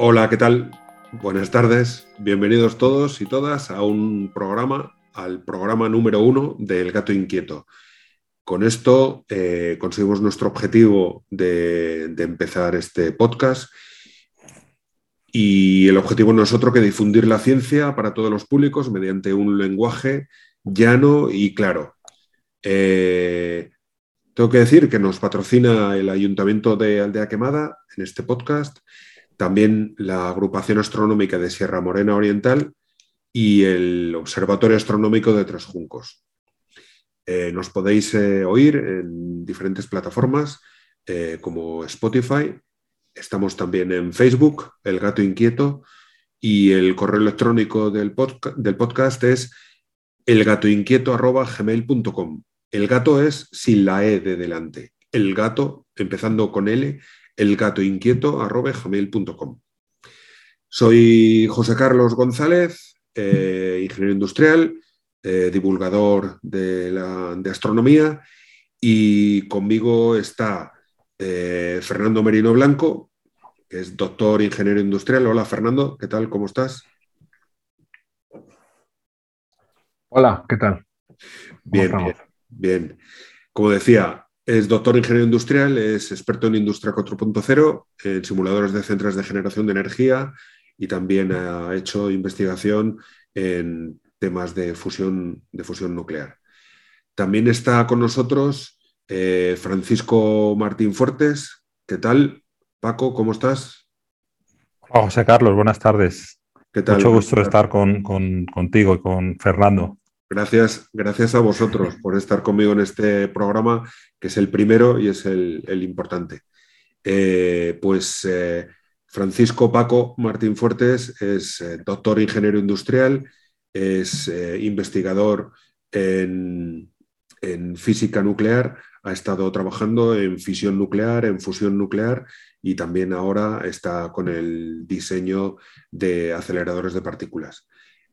Hola, ¿qué tal? Buenas tardes, bienvenidos todos y todas a un programa, al programa número uno del Gato Inquieto. Con esto eh, conseguimos nuestro objetivo de, empezar este podcast y el objetivo no es otro que difundir la ciencia para todos los públicos mediante un lenguaje llano y claro. Eh, tengo que decir que nos patrocina el Ayuntamiento de Aldea Quemada en este podcast también la Agrupación Astronómica de Sierra Morena Oriental y el Observatorio Astronómico de Tres Juncos. Eh, nos podéis eh, oír en diferentes plataformas eh, como Spotify. Estamos también en Facebook, El Gato Inquieto, y el correo electrónico del, del podcast es elgatoinquieto.gmail.com. El gato es sin la E de delante. El gato, empezando con L, elgatoinquieto.gmail.com. Soy José Carlos González, eh, ingeniero industrial, eh, divulgador de, astronomía y conmigo está eh, Fernando Merino Blanco, que es doctor ingeniero industrial. Hola Fernando, ¿qué tal? ¿Cómo estás? Hola, ¿qué tal? Bien, bien, bien. Como decía, es doctor en ingeniero industrial, es experto en industria 4.0, en simuladores de centros de generación de energía y también ha hecho investigación en temas de fusión, de fusión nuclear. También está con nosotros eh, Francisco Martín Fuertes. ¿Qué tal? Paco, ¿cómo estás? José Carlos, buenas tardes. ¿Qué tal? Mucho gusto estar con, contigo y con Fernando. Gracias, gracias a vosotros por estar conmigo en este programa, que es el primero y es el, importante. Eh, pues eh, Francisco Paco Martín Fuertes es eh, doctor ingeniero industrial, es investigador en, en, física nuclear, ha estado trabajando en fisión nuclear, en fusión nuclear y también ahora está con el diseño de aceleradores de partículas.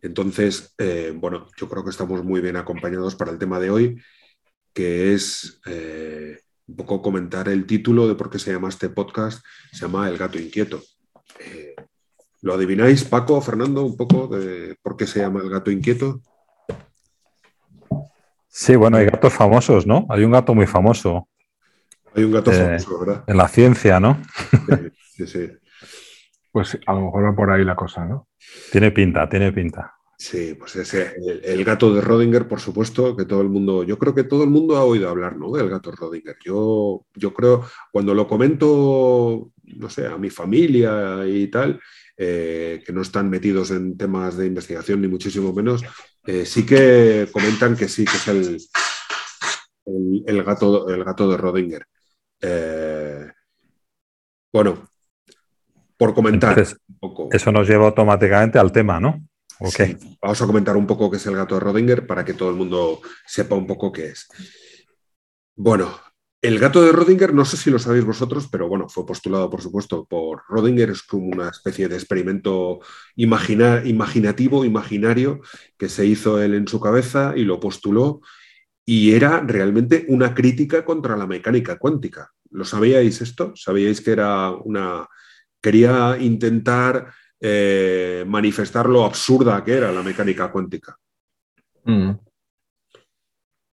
Entonces, eh, bueno, yo creo que estamos muy bien acompañados para el tema de hoy, que es eh, un poco comentar el título de por qué se llama este podcast, se llama El gato inquieto. Eh, ¿Lo adivináis, Paco, Fernando, un poco de por qué se llama El gato inquieto? Sí, bueno, hay gatos famosos, ¿no? Hay un gato muy famoso. Hay un gato famoso, ¿verdad? En la ciencia, ¿no? Sí, sí, sí. Pues a lo mejor va por ahí la cosa, ¿no? Tiene pinta, tiene pinta. Sí, pues ese, el, gato de Rodinger, por supuesto, que todo el mundo, yo creo que todo el mundo ha oído hablar, ¿no? Del gato Rodinger. Yo, yo creo, cuando lo comento, no sé, a mi familia y tal, eh, que no están metidos en temas de investigación ni muchísimo menos, eh, sí que comentan que sí, que es el, el, gato, el gato de Rodinger. Eh, bueno, por comentar un poco. Eso nos lleva automáticamente al tema, ¿no? Vamos a comentar un poco qué es el gato de Rodinger para que todo el mundo sepa un poco qué es. Bueno, el gato de Rodinger, no sé si lo sabéis vosotros, pero bueno, fue postulado, por supuesto, por Rodinger, es como una especie de experimento imaginativo, imaginario, que se hizo él en su cabeza y lo postuló, y era realmente una crítica contra la mecánica cuántica. ¿Lo sabíais esto? ¿Sabíais que era una... quería intentar eh, manifestar lo absurda que era la mecánica cuántica. Mm.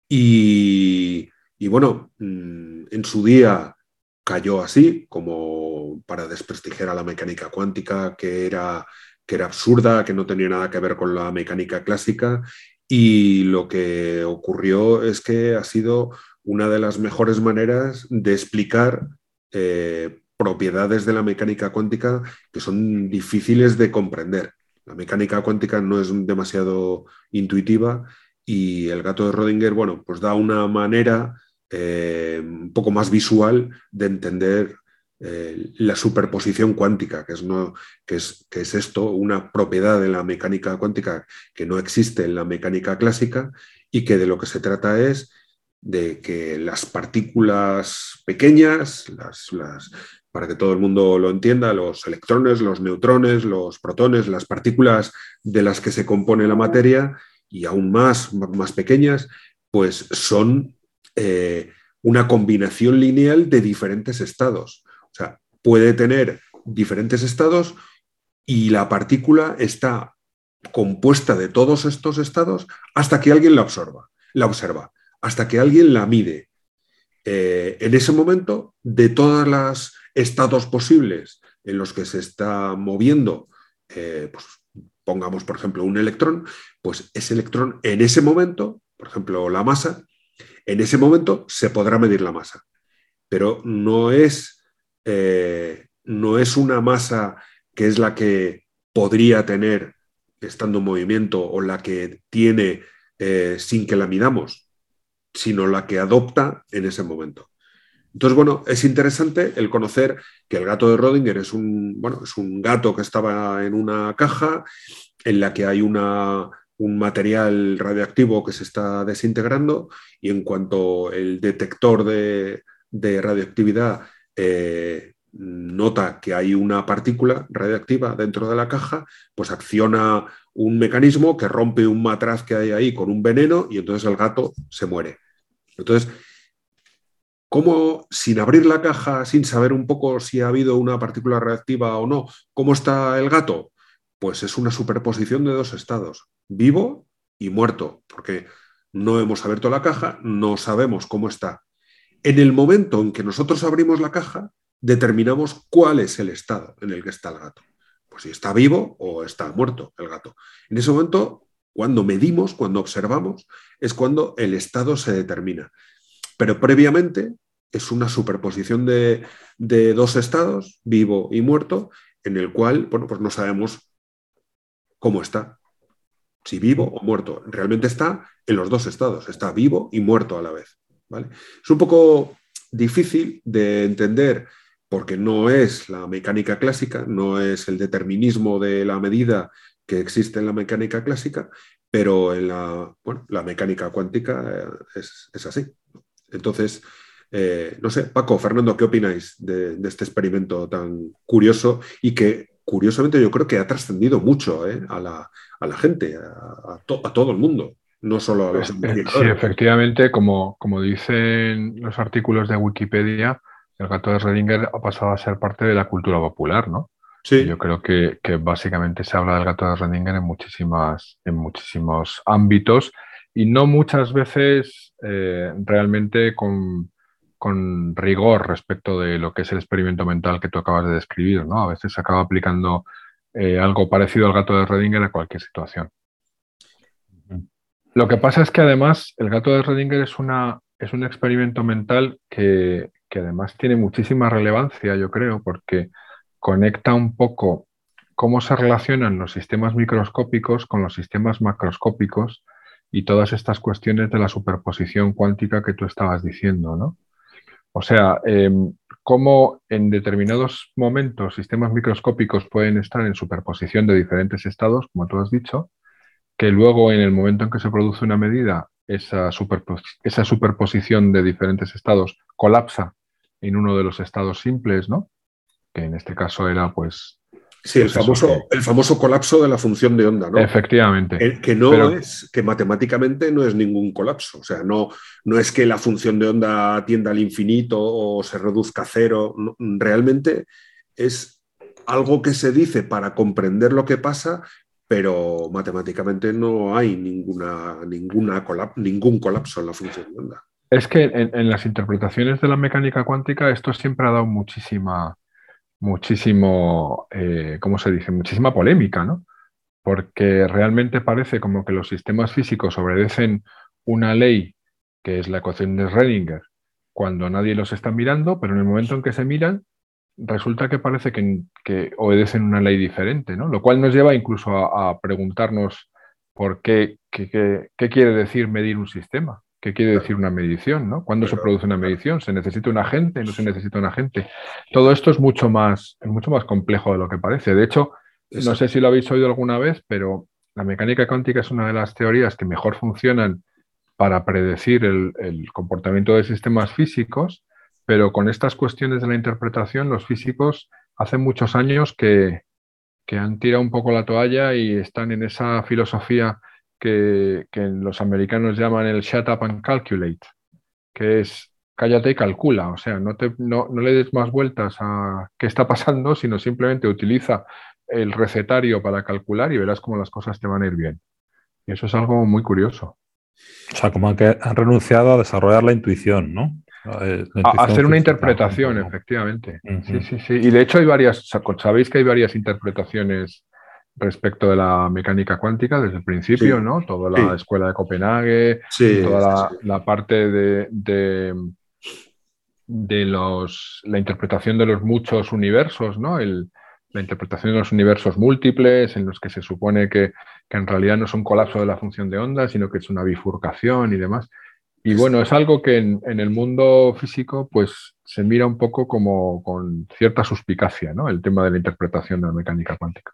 Y, bueno, mm, en su día cayó así, como para desprestigiar a la mecánica cuántica, que era, que era absurda, que no tenía nada que ver con la mecánica clásica. Y lo que ocurrió es que ha sido una de las mejores maneras de explicar eh, propiedades de la mecánica cuántica que son difíciles de comprender. La mecánica cuántica no es demasiado intuitiva y el gato de Rodinger, bueno, pues da una manera eh, un poco más visual de entender eh, la superposición cuántica, que es, no, que, es, que es esto, una propiedad de la mecánica cuántica que no existe en la mecánica clásica y que de lo que se trata es de que las partículas pequeñas, las, las, para que todo el mundo lo entienda, los electrones, los neutrones, los protones, las partículas de las que se compone la materia y aún más, más pequeñas, pues son eh, una combinación lineal de diferentes estados. O sea, puede tener diferentes estados y la partícula está compuesta de todos estos estados hasta que alguien la observa, la observa, hasta que alguien la mide. Eh, en ese momento, de todos los estados posibles en los que se está moviendo, eh, pues, pongamos por ejemplo un electrón, pues ese electrón en ese momento, por ejemplo la masa, en ese momento se podrá medir la masa, pero no es, eh, no es una masa que es la que podría tener estando en movimiento o la que tiene eh, sin que la midamos, sino la que adopta en ese momento. Entonces, bueno, es interesante el conocer que el gato de Rodinger es un, bueno, es un gato que estaba en una caja en la que hay un material radioactivo que se está desintegrando y en cuanto el detector de, radioactividad eh, nota que hay una partícula radioactiva dentro de la caja, pues acciona un mecanismo que rompe un matraz que hay ahí con un veneno y entonces el gato se muere. Entonces, ¿cómo, sin abrir la caja, sin saber un poco si ha habido una partícula radioactiva o no, cómo está el gato? Pues es una superposición de dos estados, vivo y muerto, porque no hemos abierto la caja, no sabemos cómo está. En el momento en que nosotros abrimos la caja, determinamos cuál es el estado en el que está el gato. Pues si está vivo o está muerto el gato. En ese momento, cuando medimos, cuando observamos, es cuando el estado se determina. Pero previamente es una superposición de, dos estados, vivo y muerto, en el cual, bueno, pues no sabemos cómo está, si vivo o muerto. Realmente está en los dos estados, está vivo y muerto a la vez. ¿vale? Es un poco difícil de entender porque no es la mecánica clásica, no es el determinismo de la medida que existe en la mecánica clásica, pero en la, la mecánica cuántica eh, es, así. Entonces, eh, no sé, Paco, Fernando, ¿qué opináis de, este experimento tan curioso y que curiosamente yo creo que ha trascendido mucho eh, a, la, gente, a, todo el mundo? No solo a los Sí, efectivamente, como, como dicen los artículos de Wikipedia, el gato de Redinger ha pasado a ser parte de la cultura popular, ¿no? Sí. Yo creo que, básicamente se habla del gato de Redinger en, muchísimas, en muchísimos ámbitos y no muchas veces eh, realmente con, rigor respecto de lo que es el experimento mental que tú acabas de describir, ¿no? A veces se acaba aplicando eh, algo parecido al gato de Redinger a cualquier situación. Lo que pasa es que además el gato de Redinger es, una, es un experimento mental que, que además tiene muchísima relevancia, yo creo, porque conecta un poco cómo se relacionan los sistemas microscópicos con los sistemas macroscópicos y todas estas cuestiones de la superposición cuántica que tú estabas diciendo, ¿no? O sea, em, cómo en determinados momentos sistemas microscópicos pueden estar en superposición de diferentes estados, como tú has dicho, que luego en el momento en que se produce una medida, esa, esa superposición de diferentes estados colapsa en uno de los estados simples, ¿no? Que en este caso era, pues. Sí, el, famoso, el famoso colapso de la función de onda, ¿no? Efectivamente. que no es, que matemáticamente no es ningún colapso. O sea, no, no es que la función de onda tienda al infinito o se reduzca a cero. realmente es algo que se dice para comprender lo que pasa, pero matemáticamente no hay ninguna, ninguna ningún colapso en la función de onda. Es que en, las interpretaciones de la mecánica cuántica esto siempre ha dado muchísima, muchísimo, eh, ¿cómo se dice? Muchísima polémica, ¿no? Porque realmente parece como que los sistemas físicos obedecen una ley que es la ecuación de Schrödinger cuando nadie los está mirando, pero en el momento en que se miran, resulta que parece que, obedecen una ley diferente, ¿no? Lo cual nos lleva incluso a, preguntarnos por qué, qué quiere decir medir un sistema. ¿Qué quiere decir una medición? ¿no? ¿Cuándo se produce una medición? ¿Se necesita un agente? ¿No se necesita un agente? Todo esto es mucho más, mucho más complejo de lo que parece. De hecho, no sé si lo habéis oído alguna vez, pero la mecánica cuántica es una de las teorías que mejor funcionan para predecir el, comportamiento de sistemas físicos, pero con estas cuestiones de la interpretación, los físicos hace muchos años que, que han tirado un poco la toalla y están en esa filosofía que, los americanos llaman el shut up and calculate, que es cállate y calcula, o sea, no, te, no, le des más vueltas a qué está pasando, sino simplemente utiliza el recetario para calcular y verás cómo las cosas te van a ir bien. Y eso es algo muy curioso. O sea, como que han renunciado a desarrollar la intuición, ¿no? a hacer una interpretación, efectivamente. Sí, sí, sí. Y de hecho hay varias, sabéis que hay varias interpretaciones respecto de la mecánica cuántica desde el principio, ¿no? Toda la escuela de Copenhague, toda la, parte de, de, los, la interpretación de los muchos universos, ¿no? la interpretación de los universos múltiples, en los que se supone que, que, en realidad no es un colapso de la función de onda, sino que es una bifurcación y demás. Y bueno, es algo que en, en, el mundo físico pues se mira un poco como con cierta suspicacia, ¿no? El tema de la interpretación de la mecánica cuántica.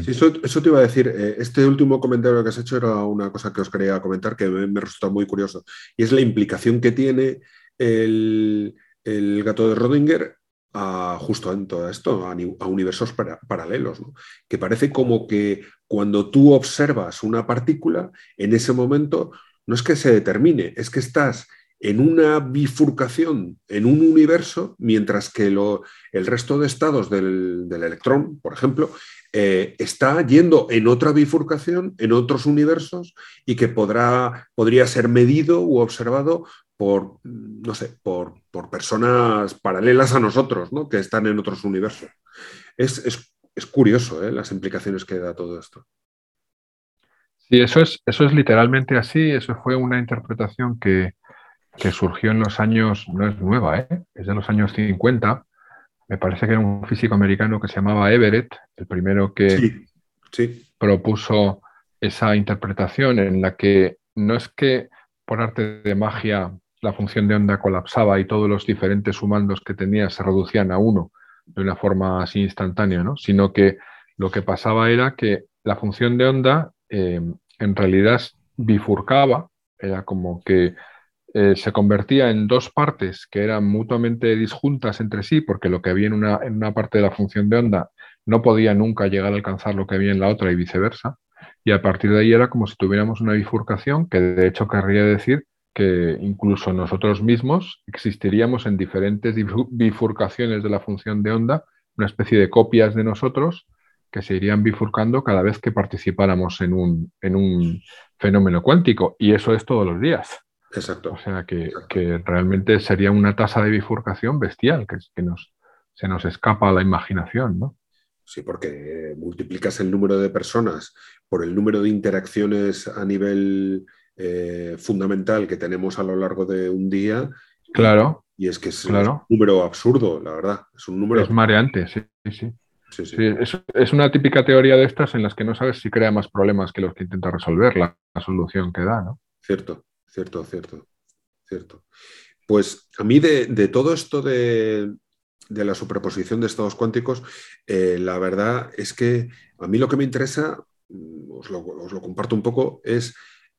Sí, eso, te iba a decir. Eh, este último comentario que has hecho era una cosa que os quería comentar que me, resulta muy curioso. Y es la implicación que tiene el, gato de Rodinger a, justo en todo esto, a, universos paralelos. Que parece como que cuando tú observas una partícula, en ese momento no es que se determine, es que estás en una bifurcación en un universo, mientras que el resto de estados del, electrón, por ejemplo, eh, está yendo en otra bifurcación, en otros universos, y que podrá, podría ser medido u observado por, no sé, por, personas paralelas a nosotros, ¿no? que están en otros universos. Es, curioso ¿eh? las implicaciones que da todo esto. Sí, eso es, eso es literalmente así. Eso fue una interpretación que, que surgió en los años, no es nueva, ¿eh? es de los años 50. Me parece que era un físico americano que se llamaba Everett, el primero que propuso esa interpretación en la que no es que por arte de magia la función de onda colapsaba y todos los diferentes sumandos que tenía se reducían a uno de una forma así instantánea, ¿no? sino que lo que pasaba era que la función de onda eh, en realidad bifurcaba, era como que eh, se convertía en dos partes que eran mutuamente disjuntas entre sí, porque lo que había en una, en una parte de la función de onda no podía nunca llegar a alcanzar lo que había en la otra y viceversa. Y a partir de ahí era como si tuviéramos una bifurcación, que de hecho querría decir que incluso nosotros mismos existiríamos en diferentes bifurcaciones de la función de onda, una especie de copias de nosotros que se irían bifurcando cada vez que participáramos en un, en un fenómeno cuántico. Y eso es todos los días. Exacto. O sea que, realmente sería una tasa de bifurcación bestial, que, que nos, se nos escapa a la imaginación, ¿no? Sí, porque multiplicas el número de personas por el número de interacciones a nivel eh, fundamental que tenemos a lo largo de un día. Claro. Y, es que es, un número absurdo, la verdad. Es un número. Es mareante, sí, sí. sí. sí, es, es, una típica teoría de estas en las que no sabes si crea más problemas que los que intenta resolver la, la solución que da, ¿no? Cierto. Cierto, cierto, cierto. Pues a mí de, todo esto de, la superposición de estados cuánticos, eh, la verdad es que a mí lo que me interesa, os lo, comparto un poco, es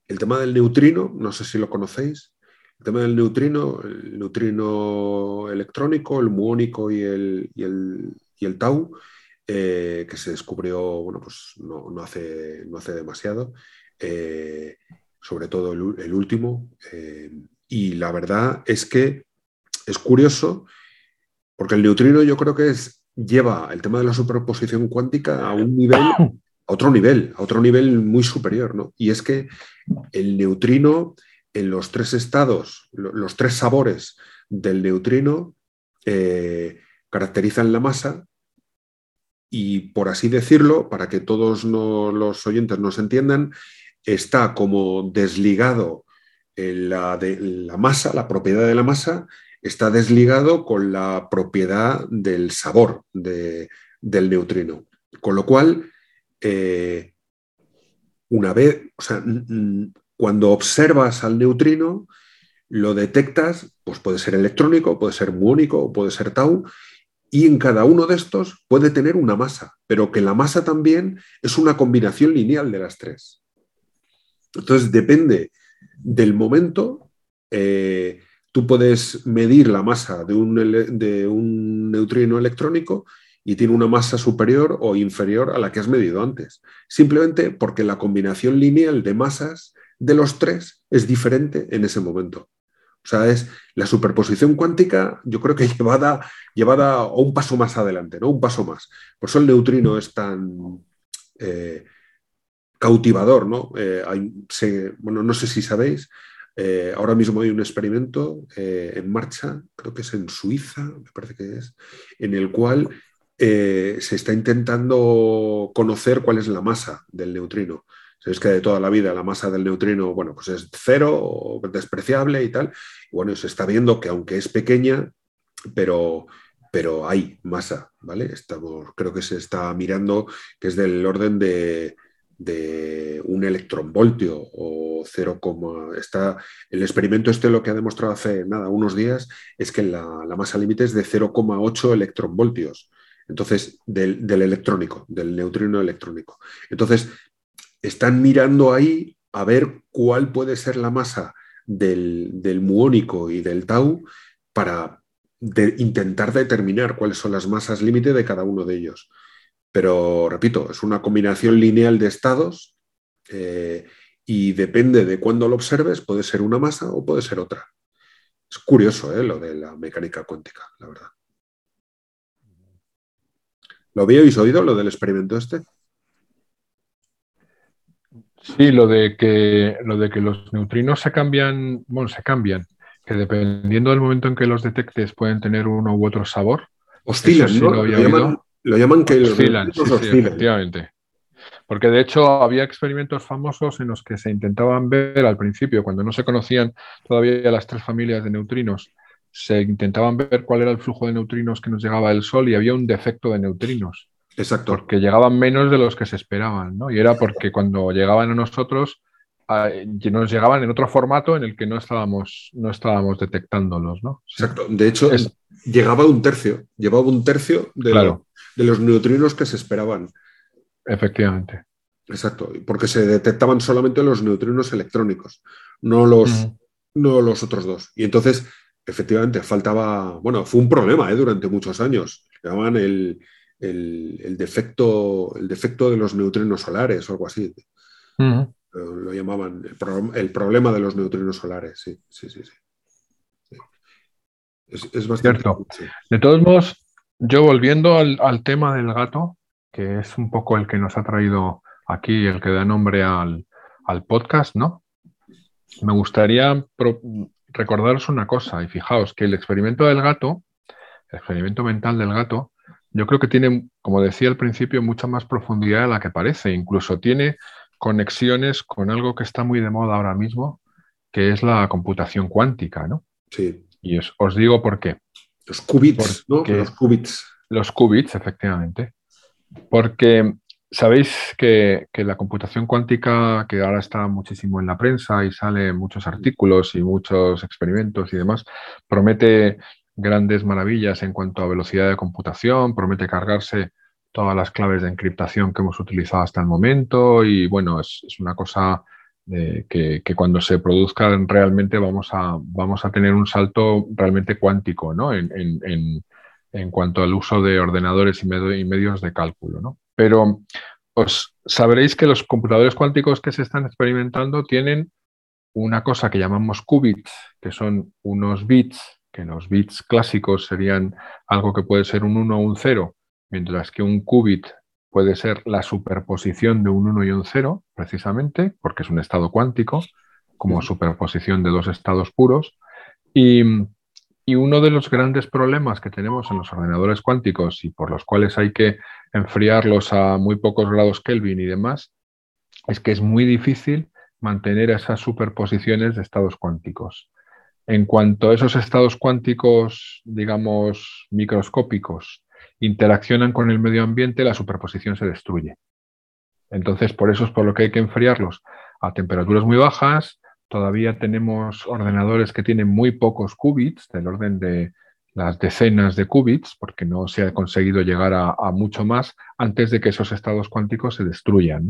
el tema del neutrino, no sé si lo conocéis, el tema del neutrino, el neutrino electrónico, el muónico y el, y el, tau, eh, que se descubrió, bueno, pues no, hace, no hace demasiado. Eh, sobre todo el, último. Eh, y la verdad es que es curioso, porque el neutrino yo creo que es, lleva el tema de la superposición cuántica a un nivel, a otro nivel, a otro nivel muy superior. ¿no? Y es que el neutrino, en los tres estados, los tres sabores del neutrino, eh, caracterizan la masa y, por así decirlo, para que todos los oyentes nos entiendan, está como desligado la, de, la masa, la propiedad de la masa, está desligado con la propiedad del sabor del neutrino. Con lo cual, eh, una vez, o sea, cuando observas al neutrino, lo detectas, pues puede ser electrónico, puede ser muónico, puede ser tau, y en cada uno de estos puede tener una masa, pero que la masa también es una combinación lineal de las tres. Entonces, depende del momento, eh, tú puedes medir la masa de un, de un, neutrino electrónico y tiene una masa superior o inferior a la que has medido antes, simplemente porque la combinación lineal de masas de los tres es diferente en ese momento. O sea, es la superposición cuántica, yo creo que llevada, llevada un paso más adelante, ¿no? Un paso más. Por eso el neutrino es tan eh, cautivador, ¿no? Eh, bueno, no sé si sabéis, eh, ahora mismo hay un experimento en marcha, creo que es en Suiza, me parece que es, en el cual se está intentando conocer cuál es la masa del neutrino. Sabéis que de toda la vida la masa del neutrino, bueno, pues es cero despreciable y tal. Bueno, se está viendo que aunque es pequeña, pero, pero hay masa, ¿vale? Estamos, creo que se está mirando que es del orden de, un electronvoltio o 0, está el experimento este lo que ha demostrado hace nada unos días es que la, masa límite es de 0,8 electronvoltios entonces del, del, electrónico del neutrino electrónico entonces están mirando ahí a ver cuál puede ser la masa del, muónico y del tau para intentar determinar cuáles son las masas límite de cada uno de ellos. Pero, repito, es una combinación lineal de estados eh, y depende de cuándo lo observes, puede ser una masa o puede ser otra. Es curioso ¿eh? lo de la mecánica cuántica, la verdad. ¿Lo habíais oído, lo del experimento este? Sí, lo de que lo de que los neutrinos se cambian, bueno, se cambian, que dependiendo del momento en que los detectes pueden tener uno u otro sabor. Oscilan, ¿no? lo, llaman, que oscilan, sí, sí, efectivamente. Porque de hecho había experimentos famosos en los que se intentaban ver al principio, cuando no se conocían todavía las tres familias de neutrinos, se intentaban ver cuál era el flujo de neutrinos que nos llegaba del Sol y había un defecto de neutrinos. Exacto. Porque llegaban menos de los que se esperaban, ¿no? Y era porque cuando llegaban a nosotros, nos llegaban en otro formato en el que no estábamos, no estábamos detectándolos, ¿no? Exacto. De hecho, llegaba un tercio, llevaba un tercio de, de los neutrinos que se esperaban. Efectivamente. Exacto, porque se detectaban solamente los neutrinos electrónicos, no los, no los otros dos. Y entonces, efectivamente, faltaba, bueno, fue un problema ¿eh? durante muchos años. Llamaban el, el, defecto, el defecto de los neutrinos solares o algo así. lo, llamaban el, problema de los neutrinos solares, sí, sí, sí. sí. Es, bastante Cierto. De todos modos, yo volviendo al, tema del gato, que es un poco el que nos ha traído aquí, el que da nombre al, al podcast, ¿no? Me gustaría recordaros una cosa, y fijaos que el experimento del gato, el experimento mental del gato, yo creo que tiene, como decía al principio, mucha más profundidad de la que parece. Incluso tiene conexiones con algo que está muy de moda ahora mismo, que es la computación cuántica, ¿no? Sí. Y os, digo por qué. Los qubits, ¿no? Los qubits. Los qubits, efectivamente. Porque sabéis que, que, la computación cuántica, que ahora está muchísimo en la prensa y sale muchos artículos y muchos experimentos y demás, promete grandes maravillas en cuanto a velocidad de computación, promete cargarse todas las claves de encriptación que hemos utilizado hasta el momento y bueno, es, una cosa que, cuando se produzca realmente vamos a, vamos a tener un salto realmente cuántico ¿no? en, en, cuanto al uso de ordenadores y, y medios de cálculo. ¿no? Pero os sabréis que los computadores cuánticos que se están experimentando tienen una cosa que llamamos qubits, que son unos bits que los bits clásicos serían algo que puede ser un 1 o un 0, mientras que un qubit puede ser la superposición de un 1 y un 0, precisamente, porque es un estado cuántico, como superposición de dos estados puros. Y, y, uno de los grandes problemas que tenemos en los ordenadores cuánticos y por los cuales hay que enfriarlos a muy pocos grados Kelvin y demás, es que es muy difícil mantener esas superposiciones de estados cuánticos. En cuanto a esos estados cuánticos, digamos, microscópicos, interaccionan con el medio ambiente, la superposición se destruye. Entonces, por eso es por lo que hay que enfriarlos a temperaturas muy bajas. Todavía tenemos ordenadores que tienen muy pocos qubits, del orden de las decenas de qubits, porque no se ha conseguido llegar a, mucho más antes de que esos estados cuánticos se destruyan.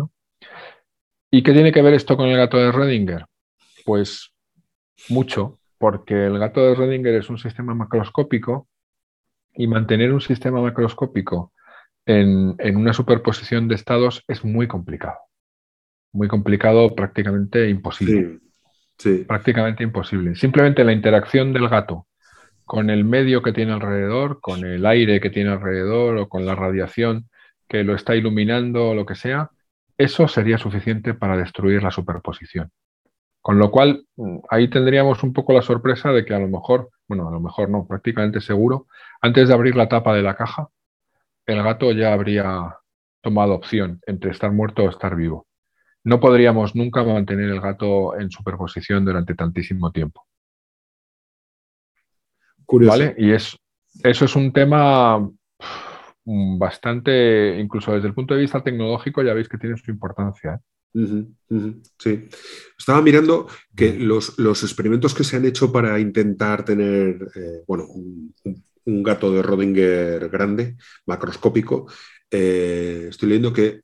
¿Y qué tiene que ver esto con el gato de Rödinger? Pues mucho, porque el gato de Rödinger es un sistema macroscópico y mantener un sistema macroscópico en, una superposición de estados es muy complicado. Muy complicado, prácticamente imposible. Prácticamente imposible. Simplemente la interacción del gato con el medio que tiene alrededor, con el aire que tiene alrededor o con la radiación que lo está iluminando o lo que sea, eso sería suficiente para destruir la superposición. Con lo cual, mm, ahí tendríamos un poco la sorpresa de que a lo mejor, bueno, a lo mejor no, prácticamente seguro, antes de abrir la tapa de la caja, el gato ya habría tomado opción entre estar muerto o estar vivo. No podríamos nunca mantener el gato en superposición durante tantísimo tiempo. Curioso. ¿Vale? Y es, eso es un tema bastante, incluso desde el punto de vista tecnológico, ya veis que tiene su importancia. ¿eh? Sí. Estaba mirando que los, experimentos que se han hecho para intentar tener eh, bueno, un, gato de Rodinger grande, macroscópico, eh, estoy leyendo que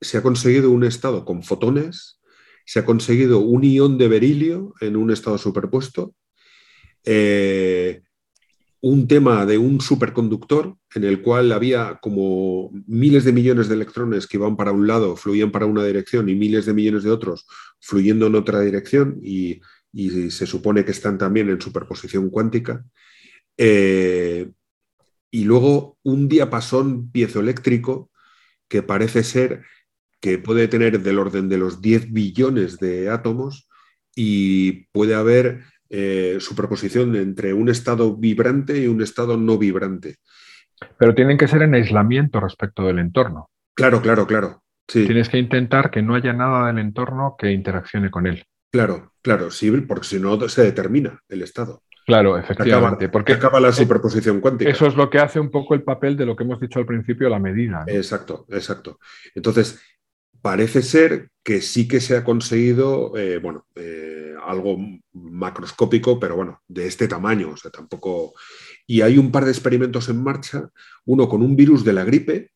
se ha conseguido un estado con fotones, se ha conseguido un ión de berilio en un estado superpuesto, eh, un tema de un superconductor en el cual había como miles de millones de electrones que iban para un lado, fluían para una dirección y miles de millones de otros fluyendo en otra dirección y, se supone que están también en superposición cuántica. Eh, y luego un diapasón piezoeléctrico que parece ser que puede tener del orden de los 10 billones de átomos y puede haber eh, superposición entre un estado vibrante y un estado no vibrante. Pero tienen que ser en aislamiento respecto del entorno. Claro, claro, claro. Tienes que intentar que no haya nada del entorno que interaccione con él. Claro, claro, sí, porque si no se determina el estado. Claro, efectivamente. porque acaba la superposición cuántica. Eso es lo que hace un poco el papel de lo que hemos dicho al principio, la medida. Exacto, exacto. Entonces, parece ser que sí que se ha conseguido, eh, bueno, eh, algo macroscópico, pero bueno, de este tamaño, o sea, tampoco... Y hay un par de experimentos en marcha, uno con un virus de la gripe,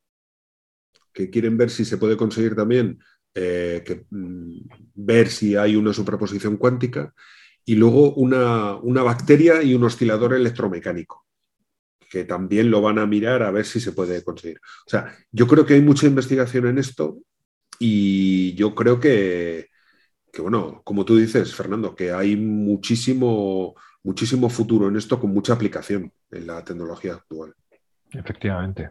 que quieren ver si se puede conseguir también eh, mm, ver si hay una superposición cuántica, y luego una, una bacteria y un oscilador electromecánico que también lo van a mirar a ver si se puede conseguir. O sea, yo creo que hay mucha investigación en esto y yo creo que, bueno, como tú dices, Fernando, que hay muchísimo, muchísimo futuro en esto con mucha aplicación en la tecnología actual. Efectivamente.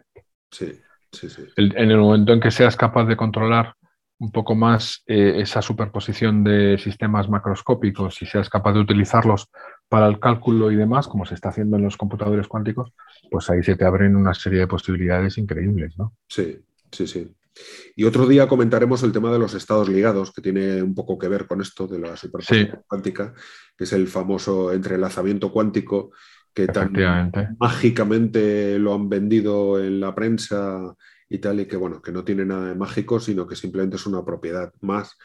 Sí, sí, sí. en el momento en que seas capaz de controlar un poco más eh, esa superposición de sistemas macroscópicos y seas capaz de utilizarlos para el cálculo y demás, como se está haciendo en los computadores cuánticos, pues ahí se te abren una serie de posibilidades increíbles, ¿no? Sí, sí, sí. Y otro día comentaremos el tema de los estados ligados, que tiene un poco que ver con esto de la superposición cuántica, que es el famoso entrelazamiento cuántico que tan mágicamente lo han vendido en la prensa y tal, y que bueno, que no tiene nada de mágico, sino que simplemente es una propiedad más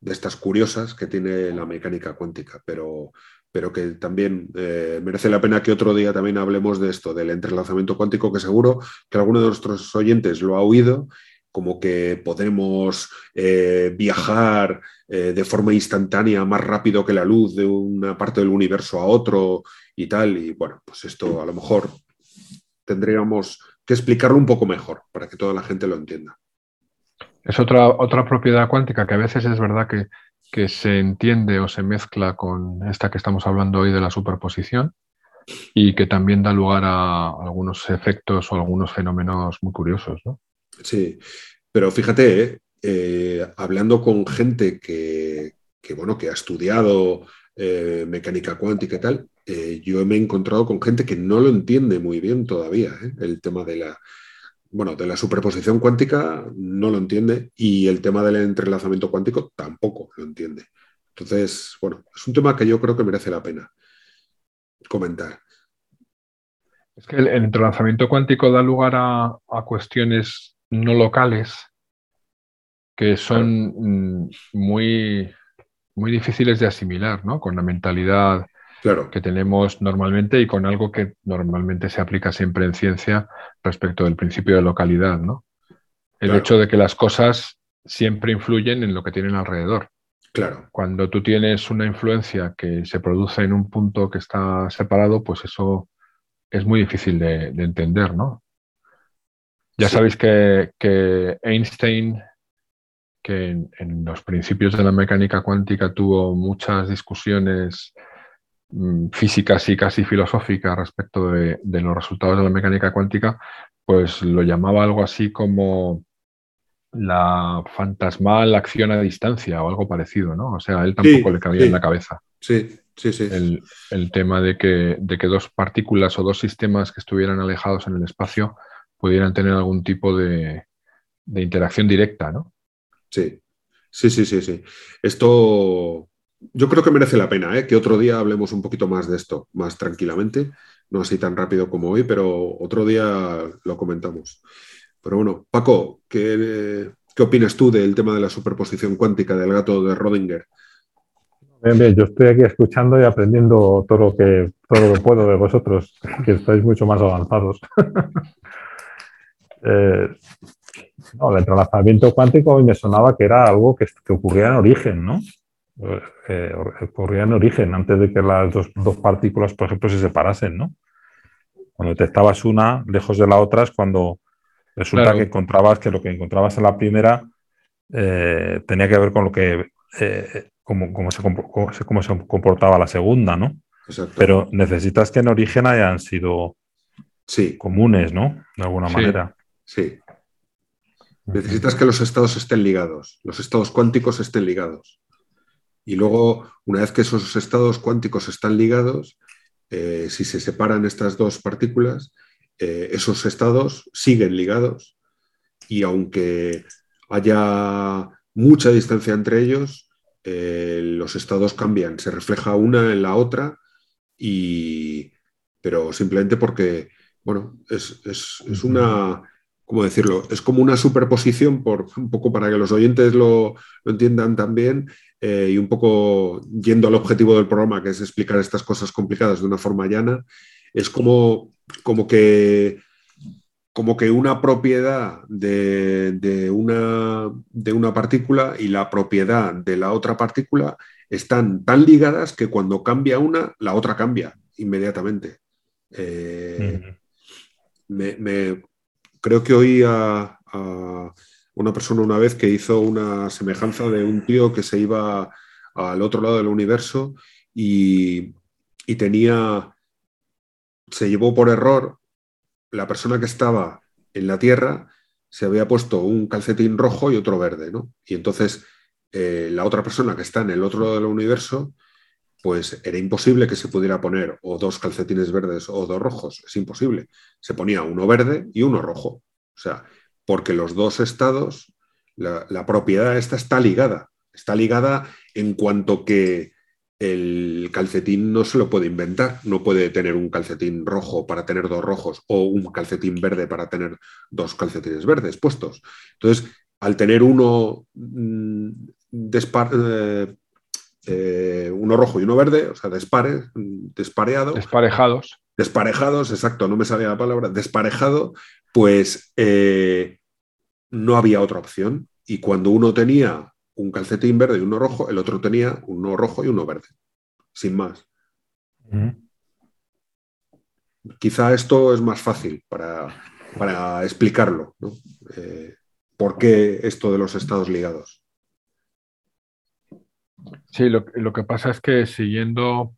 de estas curiosas que tiene la mecánica cuántica, pero, pero que también eh, merece la pena que otro día también hablemos de esto, del entrelazamiento cuántico, que seguro que alguno de nuestros oyentes lo ha oído como que podemos eh, viajar eh, de forma instantánea más rápido que la luz de una parte del universo a otro y tal. Y bueno, pues esto a lo mejor tendríamos que explicarlo un poco mejor para que toda la gente lo entienda. Es otra, otra propiedad cuántica que a veces es verdad que, que se entiende o se mezcla con esta que estamos hablando hoy de la superposición y que también da lugar a algunos efectos o algunos fenómenos muy curiosos. ¿no? Sí, pero fíjate, eh, eh, hablando con gente que, bueno, que ha estudiado eh, mecánica cuántica y tal, yo me he encontrado con gente que no lo entiende muy bien todavía, el tema de la, bueno, de la superposición cuántica no lo entiende y el tema del entrelazamiento cuántico tampoco lo entiende. Entonces, bueno, es un tema que yo creo que merece la pena comentar. Es que el, entrelazamiento cuántico da lugar a cuestiones no locales que son mm, muy, muy difíciles de asimilar, ¿no? Con la mentalidad que tenemos normalmente y con algo que normalmente se aplica siempre en ciencia respecto del principio de localidad, ¿no? El hecho de que las cosas siempre influyen en lo que tienen alrededor. Claro. Cuando tú tienes una influencia que se produce en un punto que está separado, pues eso es muy difícil de entender, ¿no? Ya sabéis que, Einstein que en, los principios de la mecánica cuántica tuvo muchas discusiones mm, físicas y casi filosóficas respecto de, los resultados de la mecánica cuántica, pues lo llamaba algo así como la fantasmal acción a distancia o algo parecido, ¿no? O sea, él tampoco le cabía en la cabeza. Sí, sí, sí. El, tema de que, de que, dos partículas o dos sistemas que estuvieran alejados en el espacio pudieran tener algún tipo de, de interacción directa, ¿no? Sí, sí, sí, sí, sí. Esto yo creo que merece la pena, ¿eh? que otro día hablemos un poquito más de esto, más tranquilamente, no así tan rápido como hoy, pero otro día lo comentamos. Pero bueno, Paco, ¿qué, qué opinas tú del tema de la superposición cuántica del gato de Rodinger? Bien, bien, yo estoy aquí escuchando y aprendiendo todo lo que, todo lo que puedo de vosotros, que estáis mucho más avanzados. eh, no, el entrelazamiento cuántico hoy me sonaba que era algo que, ocurría en origen, ¿no? Eh, ocurría en origen, antes de que las dos, partículas, por ejemplo, se separasen, ¿no? Cuando detectabas una lejos de la otra es cuando resulta que encontrabas que lo que encontrabas en la primera eh, tenía que ver con lo que eh, cómo, se, comportaba la segunda, ¿no? Pero necesitas que en origen hayan sido sí. comunes, ¿no? De alguna manera. Sí. Necesitas que los estados estén ligados, los estados cuánticos estén ligados. Y luego, una vez que esos estados cuánticos están ligados, eh, si se separan estas dos partículas, eh, esos estados siguen ligados y aunque haya mucha distancia entre ellos, eh, los estados cambian, se refleja una en la otra, y, pero simplemente porque, bueno, es, es una ¿cómo decirlo? Es como una superposición, por, un poco para que los oyentes lo, entiendan también, eh, y un poco yendo al objetivo del programa, que es explicar estas cosas complicadas de una forma llana, es como, como, que, como que una propiedad de, una, de una partícula y la propiedad de la otra partícula están tan ligadas que cuando cambia una, la otra cambia inmediatamente. Eh, me, creo que oí a, una persona una vez que hizo una semejanza de un tío que se iba al otro lado del universo y, tenía, se llevó por error, la persona que estaba en la Tierra se había puesto un calcetín rojo y otro verde, ¿no? Y entonces eh, la otra persona que está en el otro lado del universo, pues era imposible que se pudiera poner o dos calcetines verdes o dos rojos, es imposible. Se ponía uno verde y uno rojo. O sea, porque los dos estados, la, propiedad esta está ligada. Está ligada en cuanto que el calcetín no se lo puede inventar. No puede tener un calcetín rojo para tener dos rojos o un calcetín verde para tener dos calcetines verdes puestos. Entonces, al tener uno mm, eh, eh, uno rojo y uno verde, o sea, despares, despareado. Desparejados. Desparejados, exacto, no me salía la palabra, desparejado, pues eh, no había otra opción. Y cuando uno tenía un calcetín verde y uno rojo, el otro tenía uno rojo y uno verde, sin más. Quizá esto es más fácil para, explicarlo. Eh, ¿Por qué esto de los estados ligados? Sí, lo, que pasa es que siguiendo,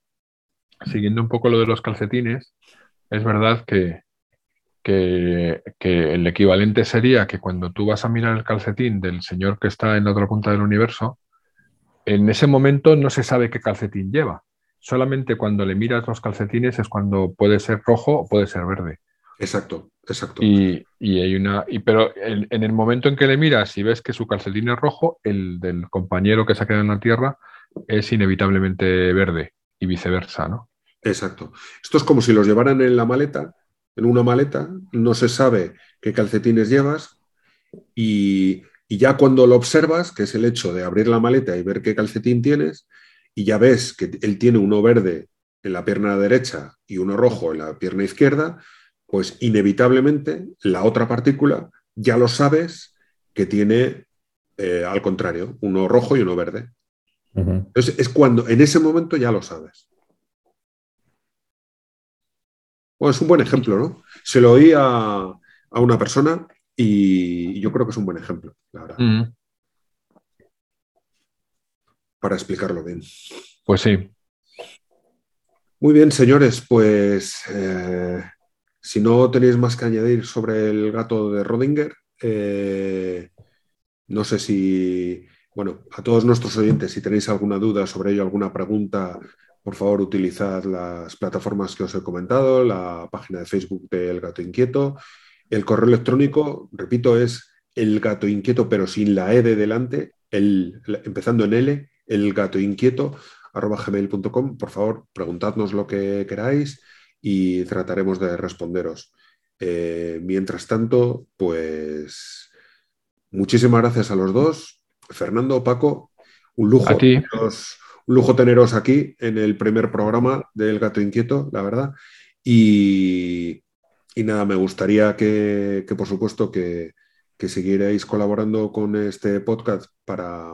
siguiendo un poco lo de los calcetines, es verdad que, que, el equivalente sería que cuando tú vas a mirar el calcetín del señor que está en la otra punta del universo, en ese momento no se sabe qué calcetín lleva. Solamente cuando le miras los calcetines es cuando puede ser rojo o puede ser verde. Exacto, exacto. Y, hay una. Y, pero en, el momento en que le miras y ves que su calcetín es rojo, el del compañero que se ha quedado en la Tierra es inevitablemente verde y viceversa, ¿no? Exacto. Esto es como si los llevaran en la maleta en una maleta, no se sabe qué calcetines llevas y, ya cuando lo observas, que es el hecho de abrir la maleta y ver qué calcetín tienes, y ya ves que él tiene uno verde en la pierna derecha y uno rojo en la pierna izquierda, pues inevitablemente la otra partícula ya lo sabes que tiene eh, al contrario, uno rojo y uno verde. Entonces es cuando, en ese momento ya lo sabes. Bueno, es un buen ejemplo, ¿no? Se lo oí a, una persona y yo creo que es un buen ejemplo, la verdad. para explicarlo bien. Pues sí. Muy bien, señores, pues eh, si no tenéis más que añadir sobre el gato de Rodinger, eh, no sé si, bueno, a todos nuestros oyentes, si tenéis alguna duda sobre ello, alguna pregunta, por favor, utilizad las plataformas que os he comentado, la página de Facebook del Gato Inquieto. El correo electrónico, repito, es el gato inquieto, pero sin la E de delante, el, empezando en L, el gato inquieto, gmail.com. Por favor, preguntadnos lo que queráis y trataremos de responderos. Eh, mientras tanto, pues muchísimas gracias a los dos. Fernando, Paco, un lujo. Teneros, un lujo teneros aquí en el primer programa del Gato Inquieto, la verdad. Y, nada, me gustaría que, por supuesto, que, que siguierais colaborando con este podcast para,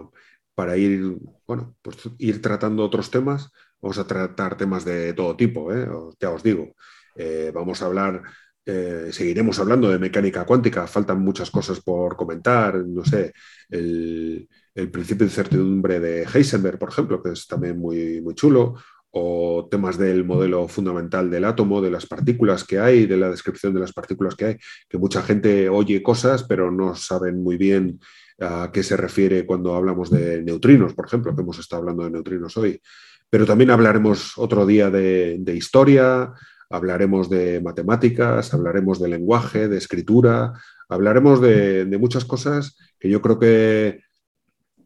para ir, bueno, pues ir tratando otros temas. Vamos a tratar temas de todo tipo, ¿eh? ya os digo. Eh, vamos a hablar, eh, seguiremos hablando de mecánica cuántica, faltan muchas cosas por comentar, no sé, el, principio de incertidumbre de Heisenberg, por ejemplo, que es también muy, muy chulo, o temas del modelo fundamental del átomo, de las partículas que hay, de la descripción de las partículas que hay, que mucha gente oye cosas, pero no saben muy bien a qué se refiere cuando hablamos de neutrinos, por ejemplo, que hemos estado hablando de neutrinos hoy. Pero también hablaremos otro día de, historia, hablaremos de matemáticas, hablaremos de lenguaje, de escritura, hablaremos de, muchas cosas que yo creo que,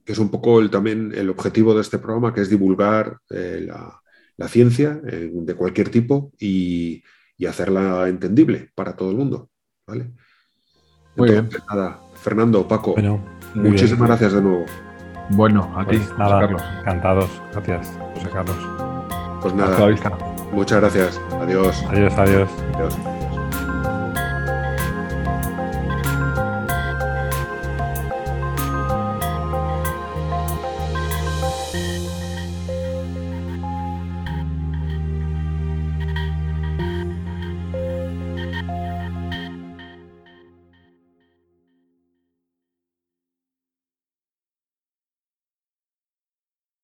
es un poco el, también el objetivo de este programa, que es divulgar eh, la, la ciencia eh, de cualquier tipo y, hacerla entendible para todo el mundo. ¿vale? Muy bien. Nada, Fernando, Paco, muchísimas gracias de nuevo. Bueno, a ti, pues nada, Carlos. Encantados. Gracias, José Carlos. Pues nada. Muchas gracias. Adiós. Adiós, adiós. Adiós.